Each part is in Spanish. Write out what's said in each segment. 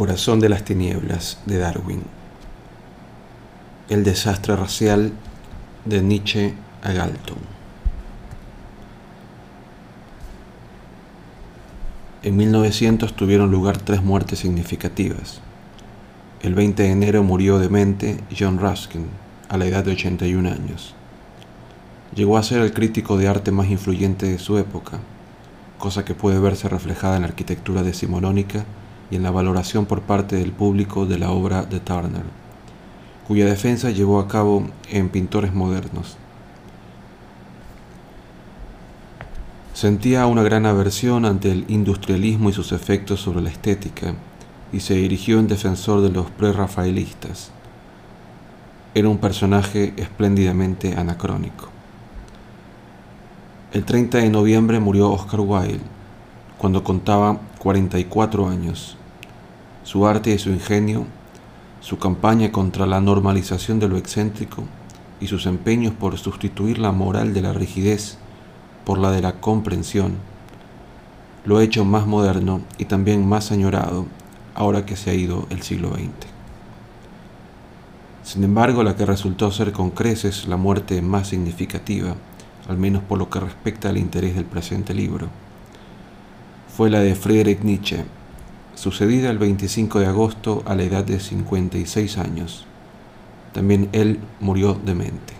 corazón de las tinieblas de Darwin. El desastre racial de Nietzsche a Galton. En 1900 tuvieron lugar tres muertes significativas. El 20 de enero murió demente John Ruskin, a la edad de 81 años. Llegó a ser el crítico de arte más influyente de su época, cosa que puede verse reflejada en la arquitectura decimonónica y en la valoración por parte del público de la obra de Turner, cuya defensa llevó a cabo en pintores modernos. Sentía una gran aversión ante el industrialismo y sus efectos sobre la estética, y se dirigió en defensor de los prerrafaelistas. Era un personaje espléndidamente anacrónico. El 30 de noviembre murió Oscar Wilde, cuando contaba 44 años, su arte y su ingenio, su campaña contra la normalización de lo excéntrico y sus empeños por sustituir la moral de la rigidez por la de la comprensión, lo ha hecho más moderno y también más añorado ahora que se ha ido el siglo XX. Sin embargo, la que resultó ser con creces la muerte más significativa, al menos por lo que respecta al interés del presente libro, fue la de Friedrich Nietzsche, sucedida el 25 de agosto a la edad de 56 años. También él murió demente.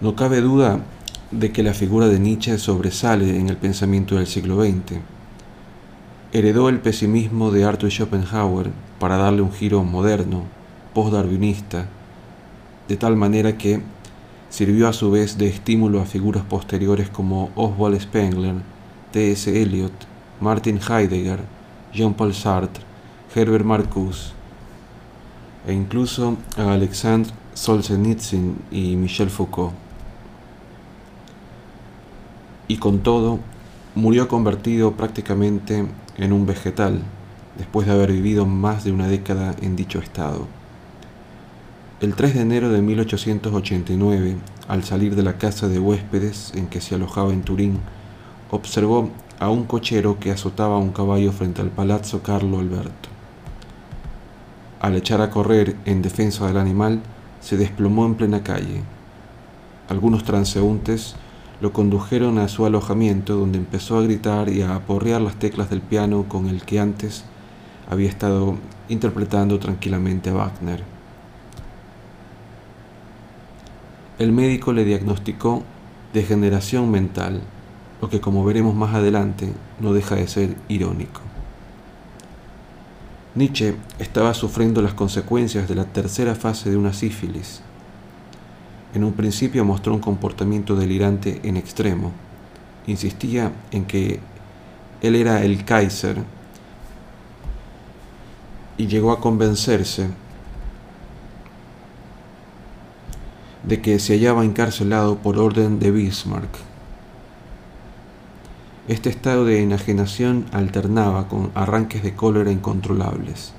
No cabe duda de que la figura de Nietzsche sobresale en el pensamiento del siglo XX. Heredó el pesimismo de Arthur Schopenhauer para darle un giro moderno, post-darwinista, de tal manera que Sirvió a su vez de estímulo a figuras posteriores como Oswald Spengler, T.S. Eliot, Martin Heidegger, Jean-Paul Sartre, Herbert Marcuse e incluso a Alexandre Solzhenitsyn y Michel Foucault. Y con todo, murió convertido prácticamente en un vegetal después de haber vivido más de una década en dicho estado. El 3 de enero de 1889, al salir de la casa de huéspedes en que se alojaba en Turín, observó a un cochero que azotaba un caballo frente al Palazzo Carlo Alberto. Al echar a correr en defensa del animal, se desplomó en plena calle. Algunos transeúntes lo condujeron a su alojamiento donde empezó a gritar y a aporrear las teclas del piano con el que antes había estado interpretando tranquilamente a Wagner. El médico le diagnosticó degeneración mental, lo que como veremos más adelante no deja de ser irónico. Nietzsche estaba sufriendo las consecuencias de la tercera fase de una sífilis. En un principio mostró un comportamiento delirante en extremo. Insistía en que él era el Kaiser y llegó a convencerse de que se hallaba encarcelado por orden de Bismarck. Este estado de enajenación alternaba con arranques de cólera incontrolables.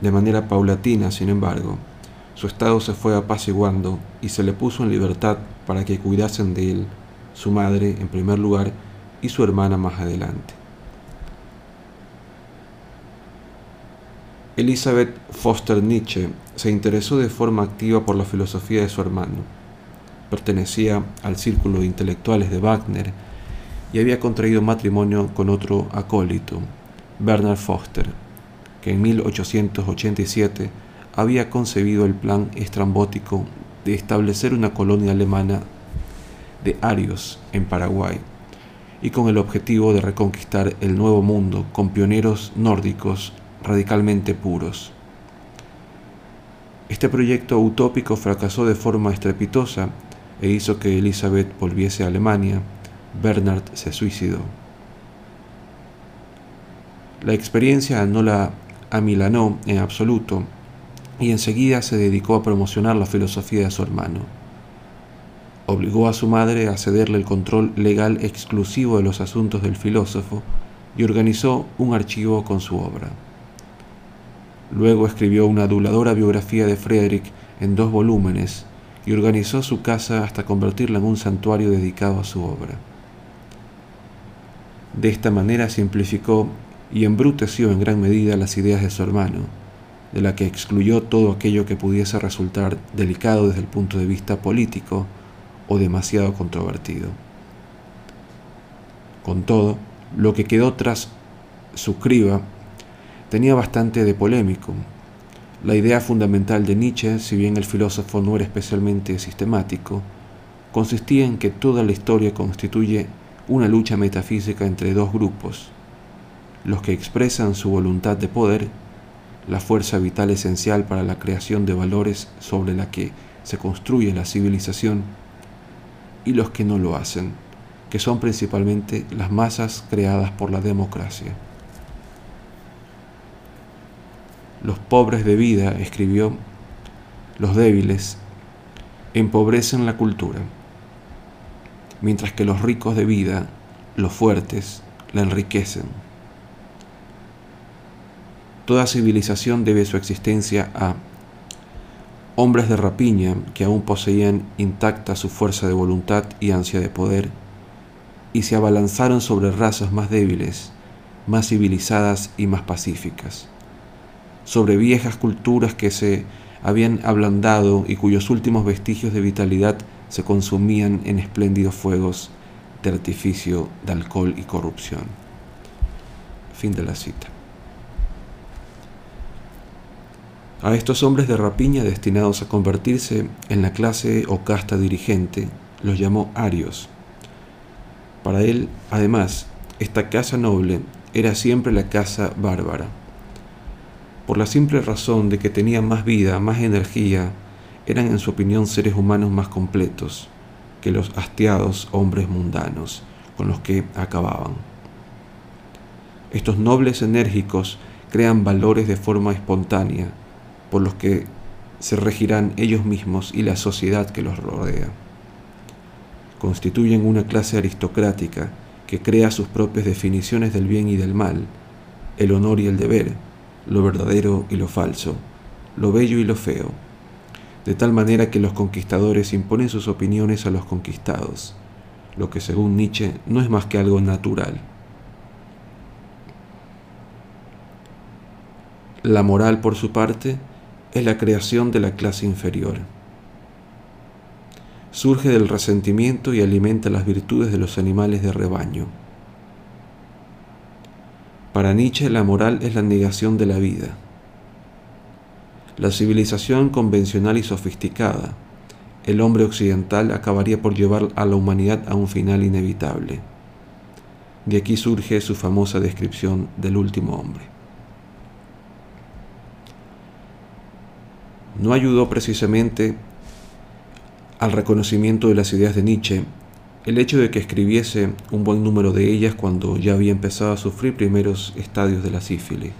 De manera paulatina, sin embargo, su estado se fue apaciguando y se le puso en libertad para que cuidasen de él su madre en primer lugar y su hermana más adelante. Elizabeth Foster Nietzsche se interesó de forma activa por la filosofía de su hermano. Pertenecía al círculo de intelectuales de Wagner y había contraído matrimonio con otro acólito, Bernard Foster, que en 1887 había concebido el plan estrambótico de establecer una colonia alemana de arios en Paraguay y con el objetivo de reconquistar el nuevo mundo con pioneros nórdicos radicalmente puros. Este proyecto utópico fracasó de forma estrepitosa e hizo que Elizabeth volviese a Alemania. Bernard se suicidó. La experiencia no la amilanó en absoluto y enseguida se dedicó a promocionar la filosofía de su hermano. Obligó a su madre a cederle el control legal exclusivo de los asuntos del filósofo y organizó un archivo con su obra. Luego escribió una aduladora biografía de Friedrich en dos volúmenes y organizó su casa hasta convertirla en un santuario dedicado a su obra. De esta manera simplificó y embruteció en gran medida las ideas de su hermano, de la que excluyó todo aquello que pudiese resultar delicado desde el punto de vista político o demasiado controvertido. Con todo, lo que quedó tras su criba tenía bastante de polémico. La idea fundamental de Nietzsche, si bien el filósofo no era especialmente sistemático, consistía en que toda la historia constituye una lucha metafísica entre dos grupos, los que expresan su voluntad de poder, la fuerza vital esencial para la creación de valores sobre la que se construye la civilización, y los que no lo hacen, que son principalmente las masas creadas por la democracia. Los pobres de vida, escribió, los débiles, empobrecen la cultura, mientras que los ricos de vida, los fuertes, la enriquecen. Toda civilización debe su existencia a hombres de rapiña que aún poseían intacta su fuerza de voluntad y ansia de poder, y se abalanzaron sobre razas más débiles, más civilizadas y más pacíficas, sobre viejas culturas que se habían ablandado y cuyos últimos vestigios de vitalidad se consumían en espléndidos fuegos de artificio, de alcohol y corrupción. Fin de la cita. A estos hombres de rapiña destinados a convertirse en la clase o casta dirigente, los llamó arios. Para él, además, esta casa noble era siempre la casa bárbara, por la simple razón de que tenían más vida, más energía, eran en su opinión seres humanos más completos que los hastiados hombres mundanos con los que acababan. Estos nobles enérgicos crean valores de forma espontánea, por los que se regirán ellos mismos y la sociedad que los rodea. Constituyen una clase aristocrática que crea sus propias definiciones del bien y del mal, el honor y el deber, lo verdadero y lo falso, lo bello y lo feo, de tal manera que los conquistadores imponen sus opiniones a los conquistados, lo que según Nietzsche no es más que algo natural. La moral, por su parte, es la creación de la clase inferior. Surge del resentimiento y alimenta las virtudes de los animales de rebaño. Para Nietzsche la moral es la negación de la vida. La civilización convencional y sofisticada, el hombre occidental acabaría por llevar a la humanidad a un final inevitable. De aquí surge su famosa descripción del último hombre. no ayudó precisamente al reconocimiento de las ideas de Nietzsche el hecho de que escribiese un buen número de ellas cuando ya había empezado a sufrir primeros estadios de la sífilis.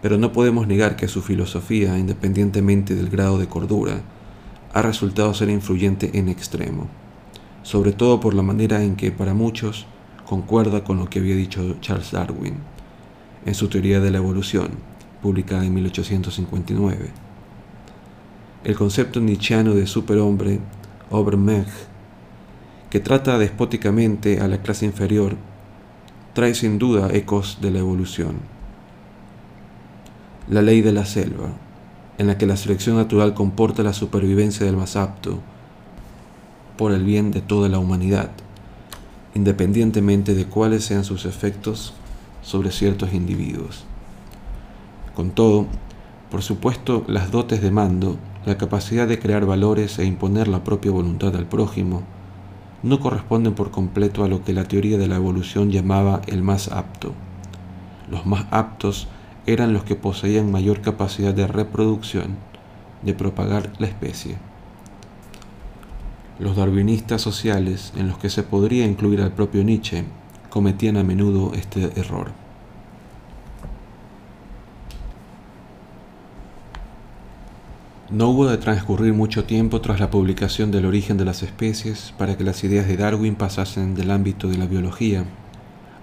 Pero no podemos negar que su filosofía, independientemente del grado de cordura, ha resultado ser influyente en extremo, sobre todo por la manera en que para muchos concuerda con lo que había dicho Charles Darwin en su teoría de la evolución, publicada en 1859. El concepto nietzscheano de superhombre, Obermensch, que trata despóticamente a la clase inferior, trae sin duda ecos de la evolución. La ley de la selva, en la que la selección natural comporta la supervivencia del más apto por el bien de toda la humanidad, independientemente de cuáles sean sus efectos sobre ciertos individuos. Con todo, por supuesto, las dotes de mando, la capacidad de crear valores e imponer la propia voluntad al prójimo, no corresponden por completo a lo que la teoría de la evolución llamaba el más apto. Los más aptos eran los que poseían mayor capacidad de reproducción, de propagar la especie. Los darwinistas sociales, en los que se podría incluir al propio Nietzsche, cometían a menudo este error. No hubo de transcurrir mucho tiempo tras la publicación del origen de las especies para que las ideas de Darwin pasasen del ámbito de la biología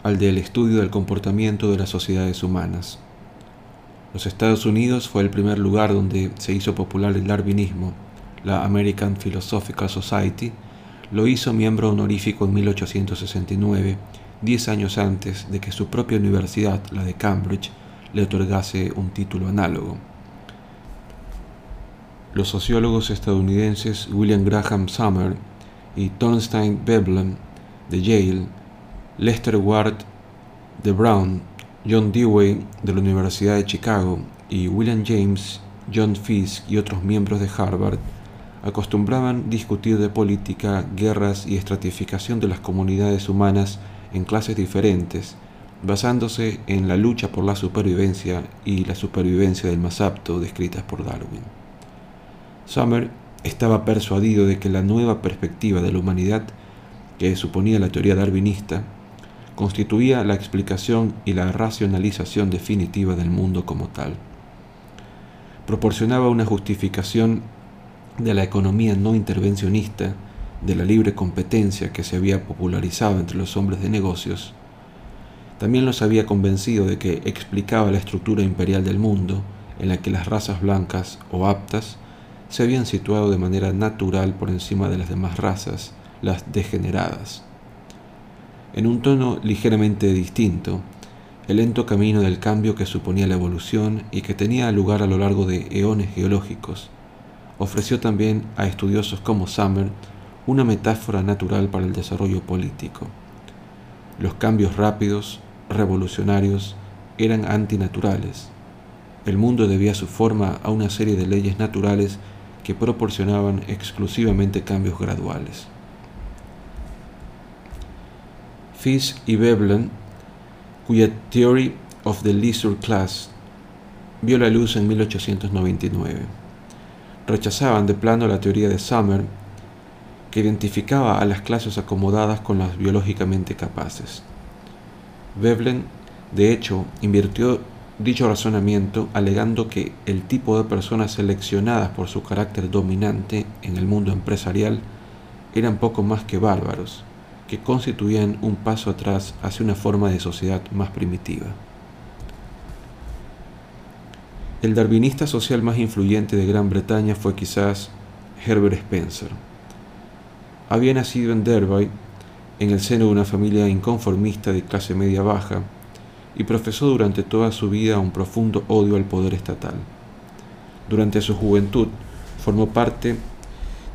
al del estudio del comportamiento de las sociedades humanas. Los Estados Unidos fue el primer lugar donde se hizo popular el darwinismo. La American Philosophical Society lo hizo miembro honorífico en 1869, diez años antes de que su propia universidad, la de Cambridge, le otorgase un título análogo. Los sociólogos estadounidenses William Graham Summer y Thorstein Veblen de Yale, Lester Ward de Brown, John Dewey de la Universidad de Chicago y William James, John Fisk y otros miembros de Harvard acostumbraban discutir de política, guerras y estratificación de las comunidades humanas en clases diferentes, basándose en la lucha por la supervivencia y la supervivencia del más apto descritas por Darwin. Summer estaba persuadido de que la nueva perspectiva de la humanidad que suponía la teoría darwinista constituía la explicación y la racionalización definitiva del mundo como tal. Proporcionaba una justificación de la economía no intervencionista, de la libre competencia que se había popularizado entre los hombres de negocios, también los había convencido de que explicaba la estructura imperial del mundo, en la que las razas blancas o aptas se habían situado de manera natural por encima de las demás razas, las degeneradas. En un tono ligeramente distinto, el lento camino del cambio que suponía la evolución y que tenía lugar a lo largo de eones geológicos, ofreció también a estudiosos como Summer una metáfora natural para el desarrollo político. Los cambios rápidos, revolucionarios eran antinaturales. El mundo debía su forma a una serie de leyes naturales que proporcionaban exclusivamente cambios graduales. Fisk y Veblen, cuya Theory of the Leisure Class vio la luz en 1899, rechazaban de plano la teoría de Summer que identificaba a las clases acomodadas con las biológicamente capaces. Veblen, de hecho, invirtió dicho razonamiento alegando que el tipo de personas seleccionadas por su carácter dominante en el mundo empresarial eran poco más que bárbaros, que constituían un paso atrás hacia una forma de sociedad más primitiva. El darwinista social más influyente de Gran Bretaña fue quizás Herbert Spencer. Había nacido en Derby en el seno de una familia inconformista de clase media baja y profesó durante toda su vida un profundo odio al poder estatal. Durante su juventud formó parte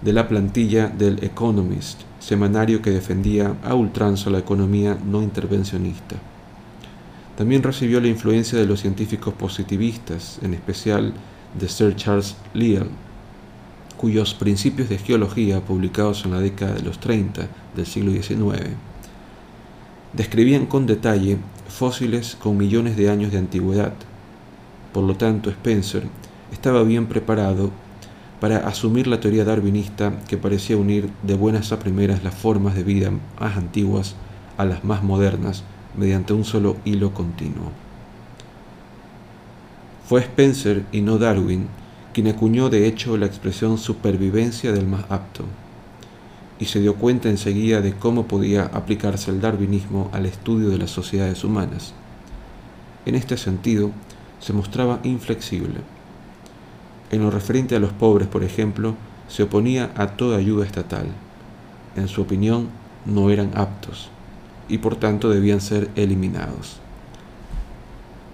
de la plantilla del Economist, semanario que defendía a ultranza la economía no intervencionista. También recibió la influencia de los científicos positivistas, en especial de Sir Charles Lyell, cuyos principios de geología, publicados en la década de los 30 del siglo XIX, describían con detalle fósiles con millones de años de antigüedad. Por lo tanto, Spencer estaba bien preparado para asumir la teoría darwinista que parecía unir de buenas a primeras las formas de vida más antiguas a las más modernas mediante un solo hilo continuo. Fue Spencer y no Darwin quien acuñó de hecho la expresión supervivencia del más apto, y se dio cuenta enseguida de cómo podía aplicarse el darwinismo al estudio de las sociedades humanas. En este sentido, se mostraba inflexible. En lo referente a los pobres, por ejemplo, se oponía a toda ayuda estatal. En su opinión, no eran aptos y por tanto debían ser eliminados.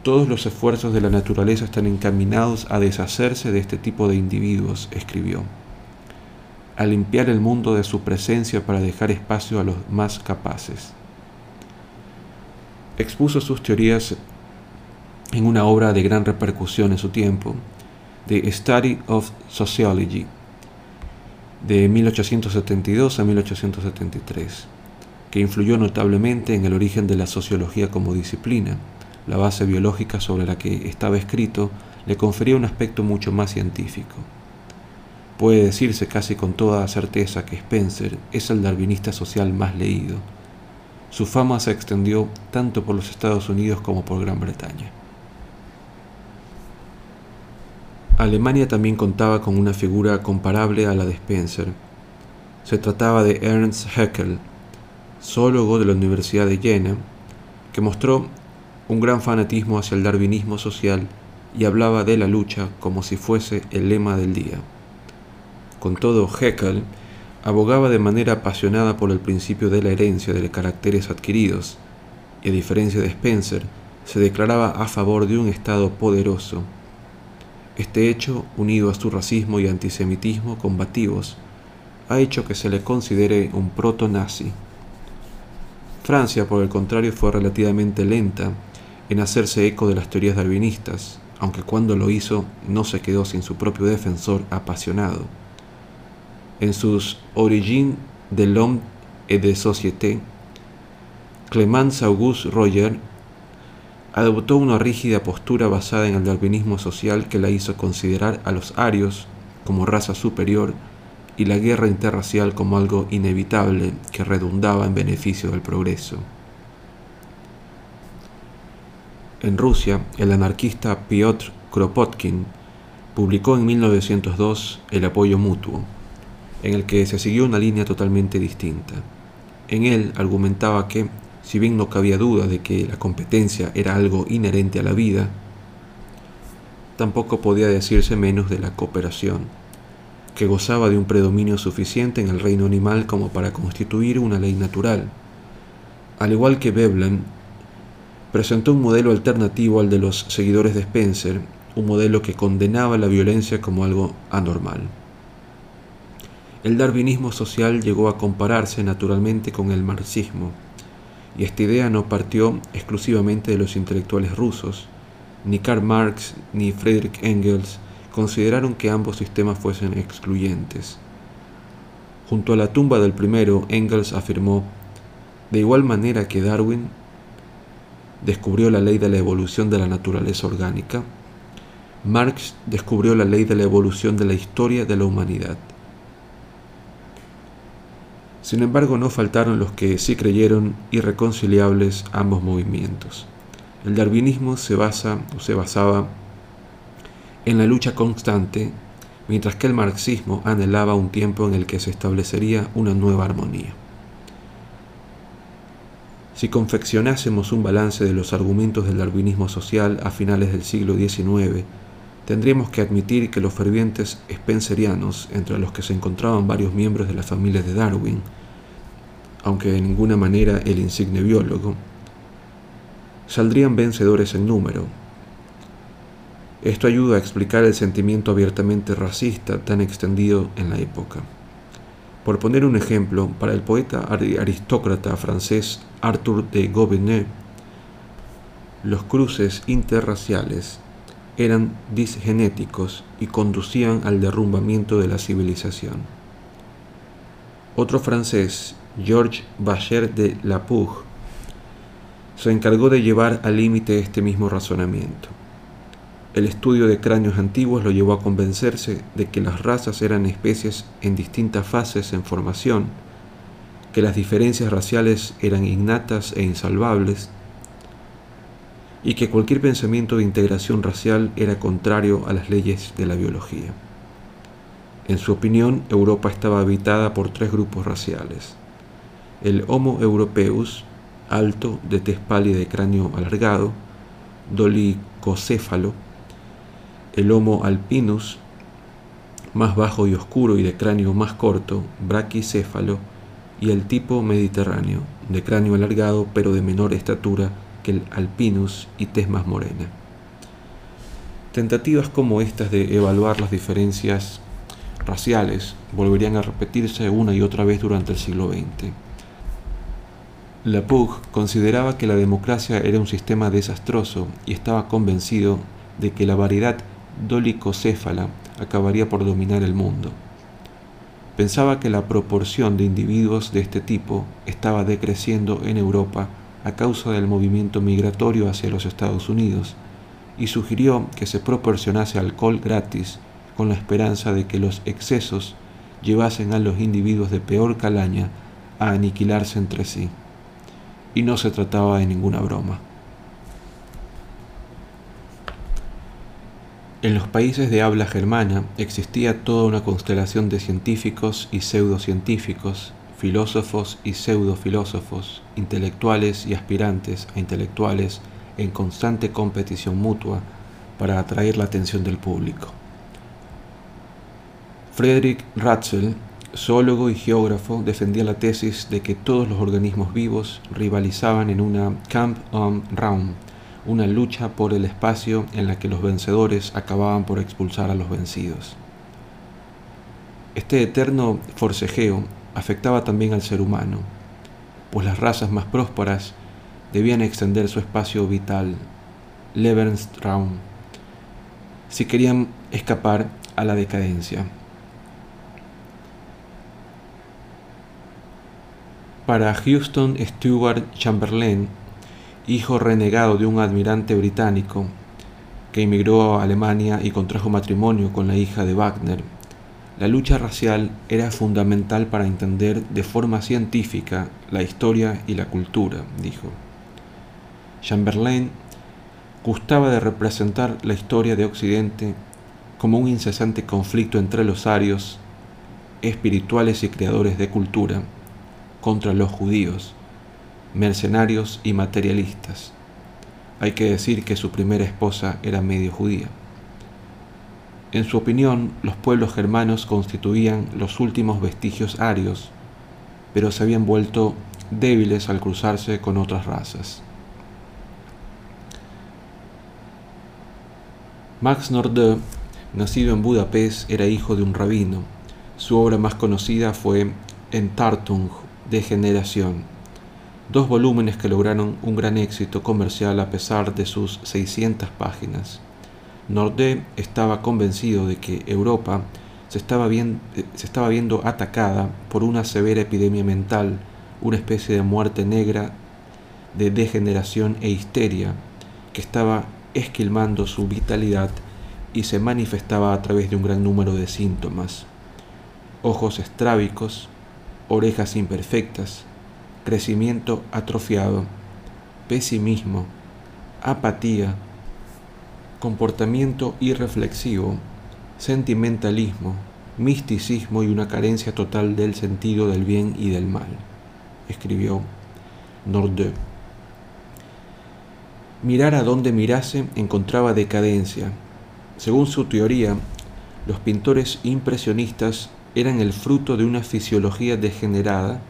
Todos los esfuerzos de la naturaleza están encaminados a deshacerse de este tipo de individuos, escribió, a limpiar el mundo de su presencia para dejar espacio a los más capaces. Expuso sus teorías en una obra de gran repercusión en su tiempo, The Study of Sociology, de 1872 a 1873, que influyó notablemente en el origen de la sociología como disciplina la base biológica sobre la que estaba escrito le confería un aspecto mucho más científico. Puede decirse casi con toda certeza que Spencer es el darwinista social más leído. Su fama se extendió tanto por los Estados Unidos como por Gran Bretaña. Alemania también contaba con una figura comparable a la de Spencer. Se trataba de Ernst Haeckel, zoólogo de la Universidad de Jena, que mostró un gran fanatismo hacia el darwinismo social y hablaba de la lucha como si fuese el lema del día. Con todo, Haeckel abogaba de manera apasionada por el principio de la herencia de caracteres adquiridos, y a diferencia de Spencer, se declaraba a favor de un Estado poderoso. Este hecho, unido a su racismo y antisemitismo combativos, ha hecho que se le considere un proto-nazi. Francia, por el contrario, fue relativamente lenta en hacerse eco de las teorías darwinistas, aunque cuando lo hizo no se quedó sin su propio defensor apasionado. En sus Origines de l'homme et de société, Clemence Auguste Roger adoptó una rígida postura basada en el darwinismo social que la hizo considerar a los arios como raza superior y la guerra interracial como algo inevitable que redundaba en beneficio del progreso. En Rusia, el anarquista Piotr Kropotkin publicó en 1902 El apoyo mutuo, en el que se siguió una línea totalmente distinta. En él argumentaba que, si bien no cabía duda de que la competencia era algo inherente a la vida, tampoco podía decirse menos de la cooperación, que gozaba de un predominio suficiente en el reino animal como para constituir una ley natural. Al igual que Veblen, presentó un modelo alternativo al de los seguidores de Spencer, un modelo que condenaba la violencia como algo anormal. El darwinismo social llegó a compararse naturalmente con el marxismo, y esta idea no partió exclusivamente de los intelectuales rusos. Ni Karl Marx ni Friedrich Engels consideraron que ambos sistemas fuesen excluyentes. Junto a la tumba del primero, Engels afirmó, de igual manera que Darwin, descubrió la ley de la evolución de la naturaleza orgánica, Marx descubrió la ley de la evolución de la historia de la humanidad. Sin embargo, no faltaron los que sí creyeron irreconciliables ambos movimientos. El darwinismo se basa o se basaba en la lucha constante, mientras que el marxismo anhelaba un tiempo en el que se establecería una nueva armonía. Si confeccionásemos un balance de los argumentos del darwinismo social a finales del siglo XIX, tendríamos que admitir que los fervientes spencerianos, entre los que se encontraban varios miembros de la familia de Darwin, aunque de ninguna manera el insigne biólogo, saldrían vencedores en número. Esto ayuda a explicar el sentimiento abiertamente racista tan extendido en la época. Por poner un ejemplo, para el poeta aristócrata francés Arthur de Gobineau, los cruces interraciales eran disgenéticos y conducían al derrumbamiento de la civilización. Otro francés, Georges Bacher de Lapouge, se encargó de llevar al límite este mismo razonamiento. El estudio de cráneos antiguos lo llevó a convencerse de que las razas eran especies en distintas fases en formación, que las diferencias raciales eran innatas e insalvables, y que cualquier pensamiento de integración racial era contrario a las leyes de la biología. En su opinión, Europa estaba habitada por tres grupos raciales. El Homo europeus, alto, de tez pálida y cráneo alargado, dolicocéfalo, el Homo alpinus, más bajo y oscuro y de cráneo más corto, braquicéfalo, y el tipo mediterráneo, de cráneo alargado pero de menor estatura que el alpinus y tez más morena. Tentativas como estas de evaluar las diferencias raciales volverían a repetirse una y otra vez durante el siglo XX. Lapouge consideraba que la democracia era un sistema desastroso y estaba convencido de que la variedad dolicocéfala acabaría por dominar el mundo. Pensaba que la proporción de individuos de este tipo estaba decreciendo en Europa a causa del movimiento migratorio hacia los Estados Unidos y sugirió que se proporcionase alcohol gratis con la esperanza de que los excesos llevasen a los individuos de peor calaña a aniquilarse entre sí. Y no se trataba de ninguna broma. En los países de habla germana existía toda una constelación de científicos y pseudocientíficos, filósofos y pseudofilósofos, intelectuales y aspirantes a intelectuales en constante competición mutua para atraer la atención del público. Friedrich Ratzel zoólogo y geógrafo, defendía la tesis de que todos los organismos vivos rivalizaban en una camp on round, una lucha por el espacio en la que los vencedores acababan por expulsar a los vencidos. Este eterno forcejeo afectaba también al ser humano, pues las razas más prósperas debían extender su espacio vital, Lebensraum, si querían escapar a la decadencia. Para Houston Stewart Chamberlain, hijo renegado de un admirante británico que emigró a Alemania y contrajo matrimonio con la hija de Wagner, la lucha racial era fundamental para entender de forma científica la historia y la cultura, dijo. Chamberlain gustaba de representar la historia de Occidente como un incesante conflicto entre los arios, espirituales y creadores de cultura, contra los judíos, mercenarios y materialistas. Hay que decir que su primera esposa era medio judía. En su opinión, los pueblos germanos constituían los últimos vestigios arios, pero se habían vuelto débiles al cruzarse con otras razas. Max Nordau, nacido en Budapest, era hijo de un rabino. Su obra más conocida fue Entartung, Degeneración, dos volúmenes que lograron un gran éxito comercial a pesar de sus 600 páginas. Nordé estaba convencido de que Europa se estaba, se estaba viendo atacada por una severa epidemia mental, una especie de muerte negra de degeneración e histeria que estaba esquilmando su vitalidad y se manifestaba a través de un gran número de síntomas. Ojos estrábicos, orejas imperfectas, crecimiento atrofiado, pesimismo, apatía, comportamiento irreflexivo, sentimentalismo, misticismo y una carencia total del sentido del bien y del mal, escribió Nordau. Mirar a donde mirase encontraba decadencia. Según su teoría, los pintores impresionistas eran el fruto de una fisiología degenerada,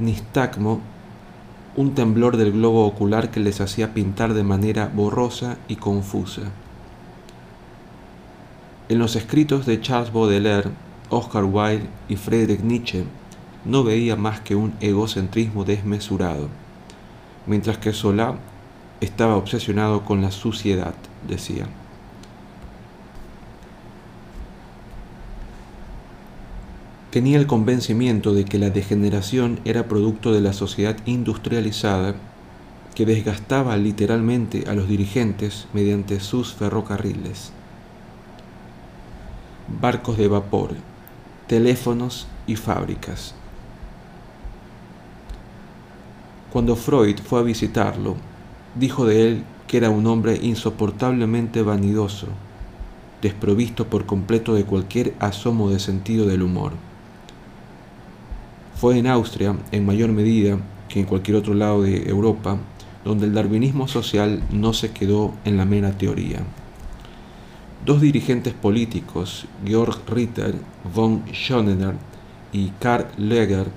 nistagmo, un temblor del globo ocular que les hacía pintar de manera borrosa y confusa. En los escritos de Charles Baudelaire, Oscar Wilde y Friedrich Nietzsche no veía más que un egocentrismo desmesurado, mientras que Solá estaba obsesionado con la suciedad, decía. Tenía el convencimiento de que la degeneración era producto de la sociedad industrializada que desgastaba literalmente a los dirigentes mediante sus ferrocarriles, barcos de vapor, teléfonos y fábricas. Cuando Freud fue a visitarlo, dijo de él que era un hombre insoportablemente vanidoso, desprovisto por completo de cualquier asomo de sentido del humor. Fue en Austria, en mayor medida que en cualquier otro lado de Europa, donde el darwinismo social no se quedó en la mera teoría. Dos dirigentes políticos, Georg Ritter von Schonener y Karl Leger,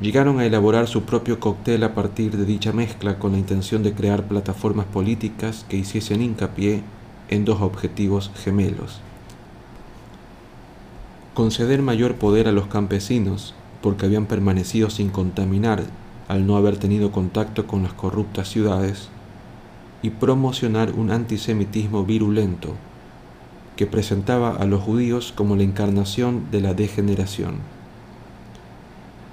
llegaron a elaborar su propio cóctel a partir de dicha mezcla con la intención de crear plataformas políticas que hiciesen hincapié en dos objetivos gemelos. Conceder mayor poder a los campesinos porque habían permanecido sin contaminar al no haber tenido contacto con las corruptas ciudades, y promocionar un antisemitismo virulento que presentaba a los judíos como la encarnación de la degeneración.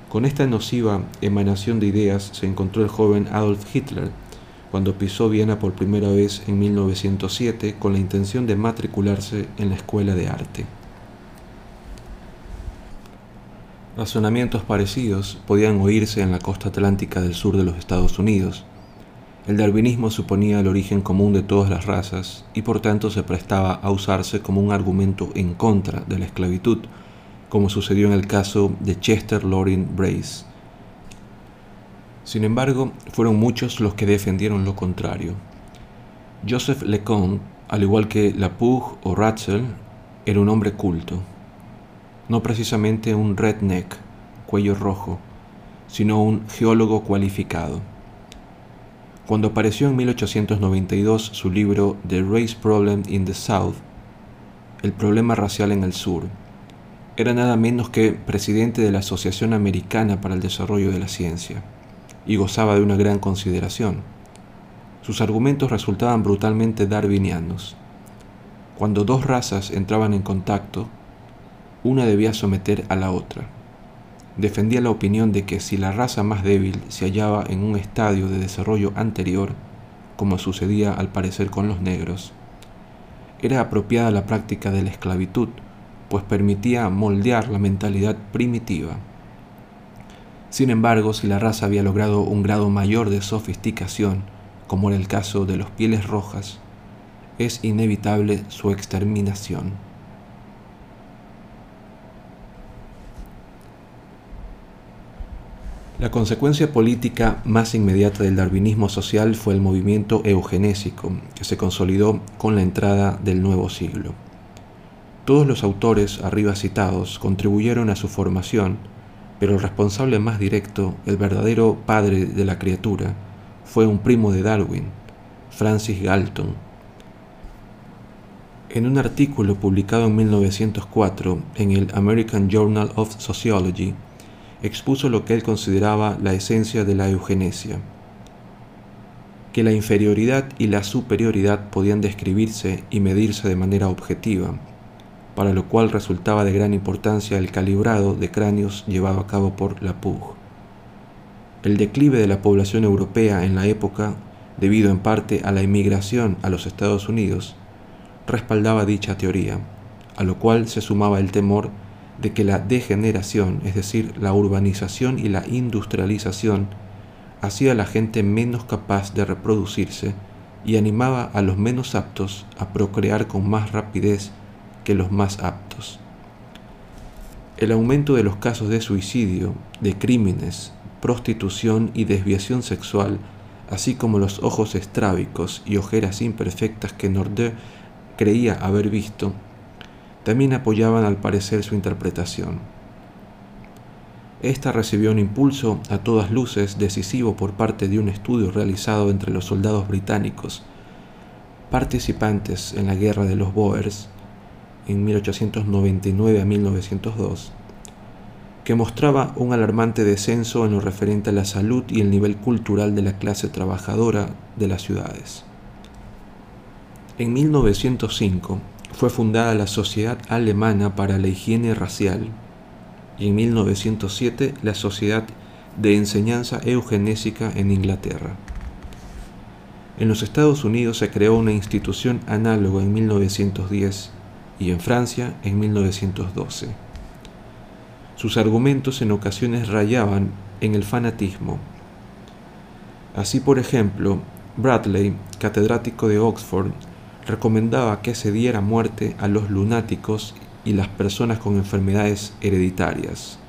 Con esta nociva emanación de ideas se encontró el joven Adolf Hitler cuando pisó Viena por primera vez en 1907 con la intención de matricularse en la escuela de arte. Razonamientos parecidos podían oírse en la costa atlántica del sur de los Estados Unidos. El darwinismo suponía el origen común de todas las razas y por tanto se prestaba a usarse como un argumento en contra de la esclavitud, como sucedió en el caso de Chester Loring Brace. Sin embargo, fueron muchos los que defendieron lo contrario. Joseph LeConte, al igual que Lapouge o Ratzel, era un hombre culto no precisamente un redneck, cuello rojo, sino un geólogo cualificado. Cuando apareció en 1892 su libro The Race Problem in the South, El problema racial en el sur, era nada menos que presidente de la Asociación Americana para el Desarrollo de la Ciencia y gozaba de una gran consideración. Sus argumentos resultaban brutalmente darwinianos. Cuando dos razas entraban en contacto, una debía someter a la otra. Defendía la opinión de que si la raza más débil se hallaba en un estadio de desarrollo anterior, como sucedía al parecer con los negros, era apropiada la práctica de la esclavitud, pues permitía moldear la mentalidad primitiva. Sin embargo, si la raza había logrado un grado mayor de sofisticación, como era el caso de los pieles rojas, es inevitable su exterminación. La consecuencia política más inmediata del darwinismo social fue el movimiento eugenésico, que se consolidó con la entrada del nuevo siglo. Todos los autores arriba citados contribuyeron a su formación, pero el responsable más directo, el verdadero padre de la criatura, fue un primo de Darwin, Francis Galton. En un artículo publicado en 1904 en el American Journal of Sociology, expuso lo que él consideraba la esencia de la eugenesia, que la inferioridad y la superioridad podían describirse y medirse de manera objetiva, para lo cual resultaba de gran importancia el calibrado de cráneos llevado a cabo por la PUG. El declive de la población europea en la época, debido en parte a la inmigración a los Estados Unidos, respaldaba dicha teoría, a lo cual se sumaba el temor de que la degeneración, es decir, la urbanización y la industrialización, hacía a la gente menos capaz de reproducirse y animaba a los menos aptos a procrear con más rapidez que los más aptos. El aumento de los casos de suicidio, de crímenes, prostitución y desviación sexual, así como los ojos estrábicos y ojeras imperfectas que Nordé creía haber visto, también apoyaban al parecer su interpretación. Esta recibió un impulso a todas luces decisivo por parte de un estudio realizado entre los soldados británicos, participantes en la guerra de los Boers, en 1899 a 1902, que mostraba un alarmante descenso en lo referente a la salud y el nivel cultural de la clase trabajadora de las ciudades. En 1905 fue fundada la Sociedad Alemana para la Higiene Racial y en 1907 la Sociedad de Enseñanza Eugenésica en Inglaterra. En los Estados Unidos se creó una institución análoga en 1910 y en Francia en 1912. Sus argumentos en ocasiones rayaban en el fanatismo. Así, por ejemplo, Bradley, catedrático de Oxford, recomendaba que se diera muerte a los lunáticos y las personas con enfermedades hereditarias,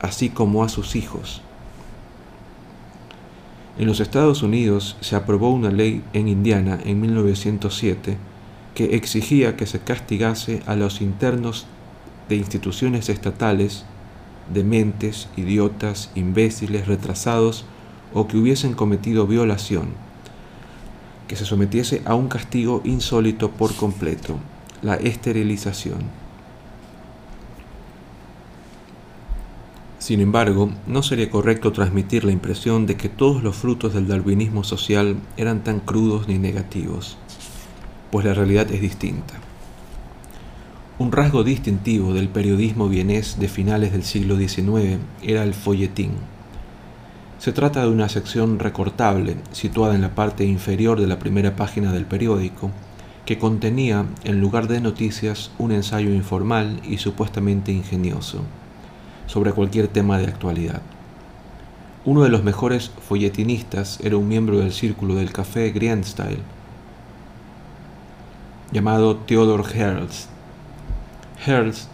así como a sus hijos. En los Estados Unidos se aprobó una ley en Indiana en 1907 que exigía que se castigase a los internos de instituciones estatales, dementes, idiotas, imbéciles, retrasados o que hubiesen cometido violación, que se sometiese a un castigo insólito por completo, la esterilización. Sin embargo, no sería correcto transmitir la impresión de que todos los frutos del darwinismo social eran tan crudos ni negativos pues la realidad es distinta. Un rasgo distintivo del periodismo vienés de finales del siglo XIX era el folletín. Se trata de una sección recortable situada en la parte inferior de la primera página del periódico que contenía, en lugar de noticias, un ensayo informal y supuestamente ingenioso sobre cualquier tema de actualidad. Uno de los mejores folletinistas era un miembro del círculo del café Grienstyle, llamado Theodor Herzl. Herzl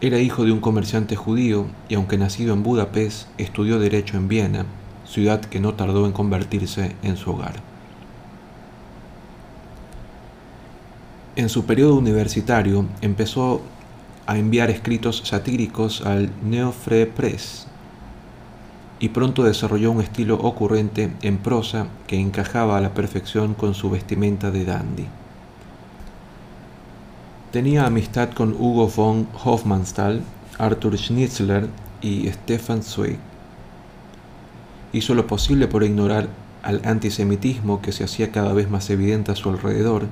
era hijo de un comerciante judío y aunque nacido en Budapest, estudió derecho en Viena, ciudad que no tardó en convertirse en su hogar. En su periodo universitario empezó a enviar escritos satíricos al Neofre Press y pronto desarrolló un estilo ocurrente en prosa que encajaba a la perfección con su vestimenta de dandy. Tenía amistad con Hugo von Hofmannsthal, Arthur Schnitzler y Stefan Zweig. Hizo lo posible por ignorar al antisemitismo que se hacía cada vez más evidente a su alrededor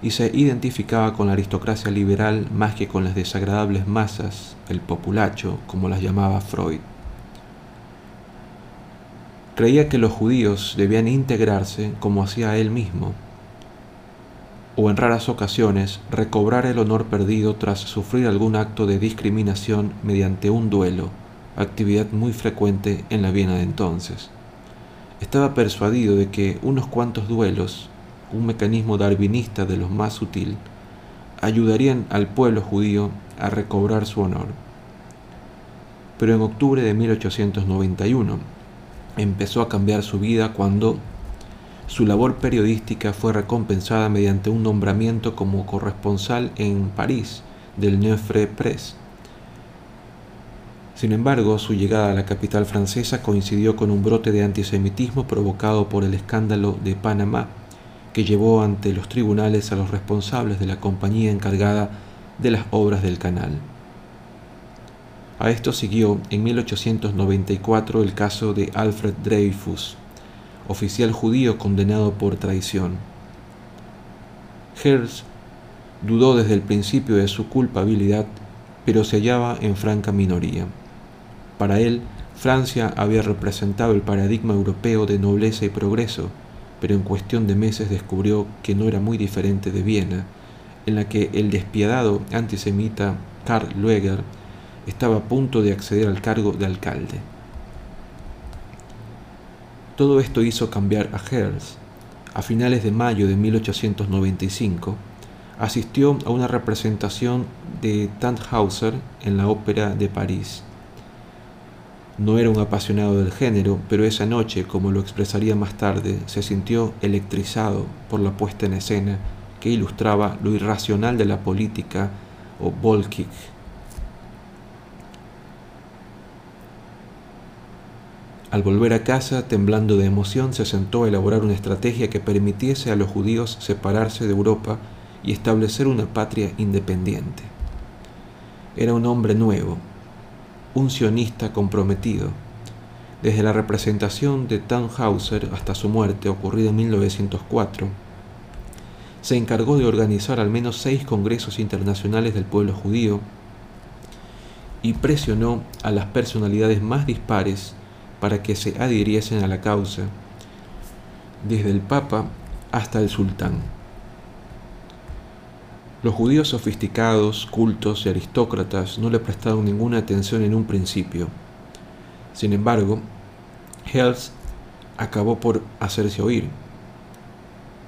y se identificaba con la aristocracia liberal más que con las desagradables masas, el populacho, como las llamaba Freud. Creía que los judíos debían integrarse como hacía él mismo, o en raras ocasiones recobrar el honor perdido tras sufrir algún acto de discriminación mediante un duelo, actividad muy frecuente en la Viena de entonces. Estaba persuadido de que unos cuantos duelos, un mecanismo darwinista de los más sutil, ayudarían al pueblo judío a recobrar su honor. Pero en octubre de 1891 empezó a cambiar su vida cuando su labor periodística fue recompensada mediante un nombramiento como corresponsal en París del Neufre Press. Sin embargo, su llegada a la capital francesa coincidió con un brote de antisemitismo provocado por el escándalo de Panamá, que llevó ante los tribunales a los responsables de la compañía encargada de las obras del canal. A esto siguió en 1894 el caso de Alfred Dreyfus, oficial judío condenado por traición. Hertz dudó desde el principio de su culpabilidad, pero se hallaba en franca minoría. Para él, Francia había representado el paradigma europeo de nobleza y progreso, pero en cuestión de meses descubrió que no era muy diferente de Viena, en la que el despiadado antisemita Karl Lueger estaba a punto de acceder al cargo de alcalde. Todo esto hizo cambiar a Herz. A finales de mayo de 1895, asistió a una representación de Tannhauser en la Ópera de París. No era un apasionado del género, pero esa noche, como lo expresaría más tarde, se sintió electrizado por la puesta en escena que ilustraba lo irracional de la política o Volkic Al volver a casa, temblando de emoción, se sentó a elaborar una estrategia que permitiese a los judíos separarse de Europa y establecer una patria independiente. Era un hombre nuevo, un sionista comprometido. Desde la representación de Tannhauser hasta su muerte, ocurrida en 1904, se encargó de organizar al menos seis congresos internacionales del pueblo judío y presionó a las personalidades más dispares para que se adhiriesen a la causa, desde el Papa hasta el Sultán. Los judíos sofisticados, cultos y aristócratas no le prestaron ninguna atención en un principio. Sin embargo, Hells acabó por hacerse oír.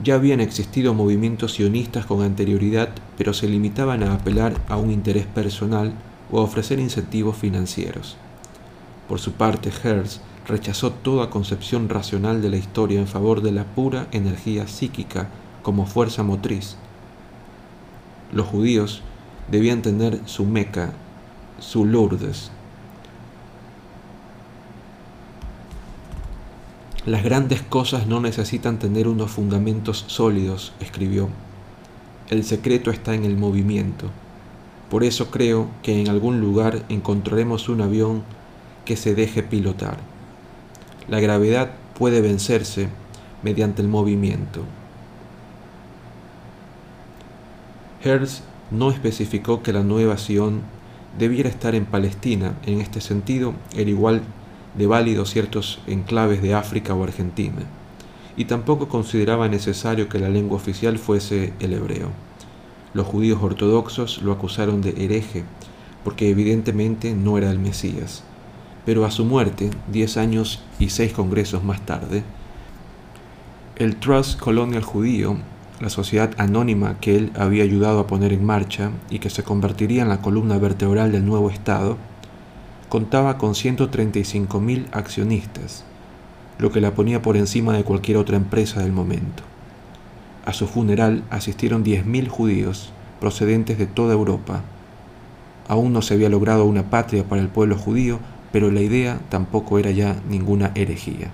Ya habían existido movimientos sionistas con anterioridad, pero se limitaban a apelar a un interés personal o a ofrecer incentivos financieros. Por su parte, Hertz rechazó toda concepción racional de la historia en favor de la pura energía psíquica como fuerza motriz. Los judíos debían tener su Meca, su Lourdes. Las grandes cosas no necesitan tener unos fundamentos sólidos, escribió. El secreto está en el movimiento. Por eso creo que en algún lugar encontraremos un avión que se deje pilotar. La gravedad puede vencerse mediante el movimiento. Hertz no especificó que la nueva Sion debiera estar en Palestina. En este sentido, era igual de válido ciertos enclaves de África o Argentina. Y tampoco consideraba necesario que la lengua oficial fuese el hebreo. Los judíos ortodoxos lo acusaron de hereje, porque evidentemente no era el Mesías pero a su muerte, diez años y seis congresos más tarde, el Trust Colonial Judío, la sociedad anónima que él había ayudado a poner en marcha y que se convertiría en la columna vertebral del nuevo Estado, contaba con 135.000 accionistas, lo que la ponía por encima de cualquier otra empresa del momento. A su funeral asistieron 10.000 judíos procedentes de toda Europa, Aún no se había logrado una patria para el pueblo judío, pero la idea tampoco era ya ninguna herejía.